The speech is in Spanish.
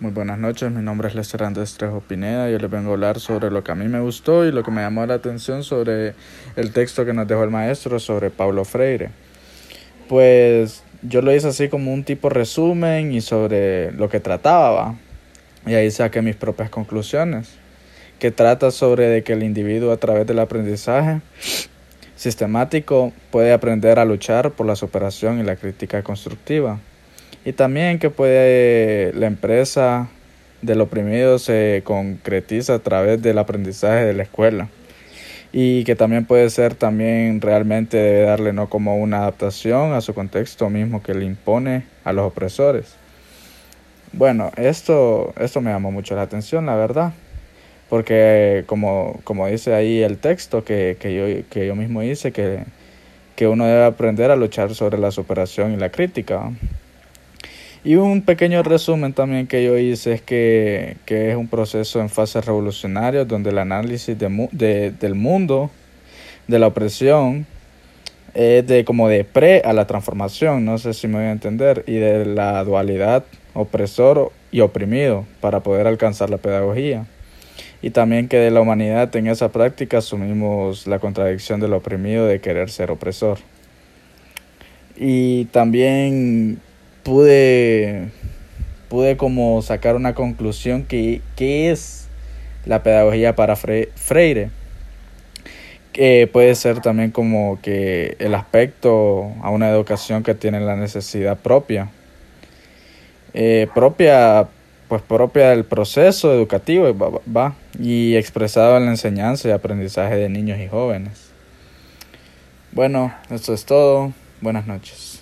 Muy buenas noches, mi nombre es Lester Andrés Trejo Pineda. Yo les vengo a hablar sobre lo que a mí me gustó y lo que me llamó la atención sobre el texto que nos dejó el maestro sobre Pablo Freire. Pues yo lo hice así como un tipo resumen y sobre lo que trataba, y ahí saqué mis propias conclusiones, que trata sobre de que el individuo a través del aprendizaje sistemático puede aprender a luchar por la superación y la crítica constructiva y también que puede la empresa del oprimido se concretiza a través del aprendizaje de la escuela y que también puede ser también realmente debe darle no como una adaptación a su contexto mismo que le impone a los opresores. Bueno, esto, esto me llamó mucho la atención, la verdad, porque como, como dice ahí el texto que, que, yo, que yo mismo hice, que, que uno debe aprender a luchar sobre la superación y la crítica. Y un pequeño resumen también que yo hice es que, que es un proceso en fase revolucionaria donde el análisis de, de, del mundo, de la opresión, es de como de pre a la transformación, no sé si me voy a entender, y de la dualidad opresor y oprimido para poder alcanzar la pedagogía. Y también que de la humanidad en esa práctica asumimos la contradicción del oprimido de querer ser opresor. Y también pude, pude como sacar una conclusión que, que es la pedagogía para Freire. Que puede ser también como que el aspecto a una educación que tiene la necesidad propia. Eh, propia pues propia del proceso educativo va, y expresado en la enseñanza y aprendizaje de niños y jóvenes. Bueno, eso es todo. Buenas noches.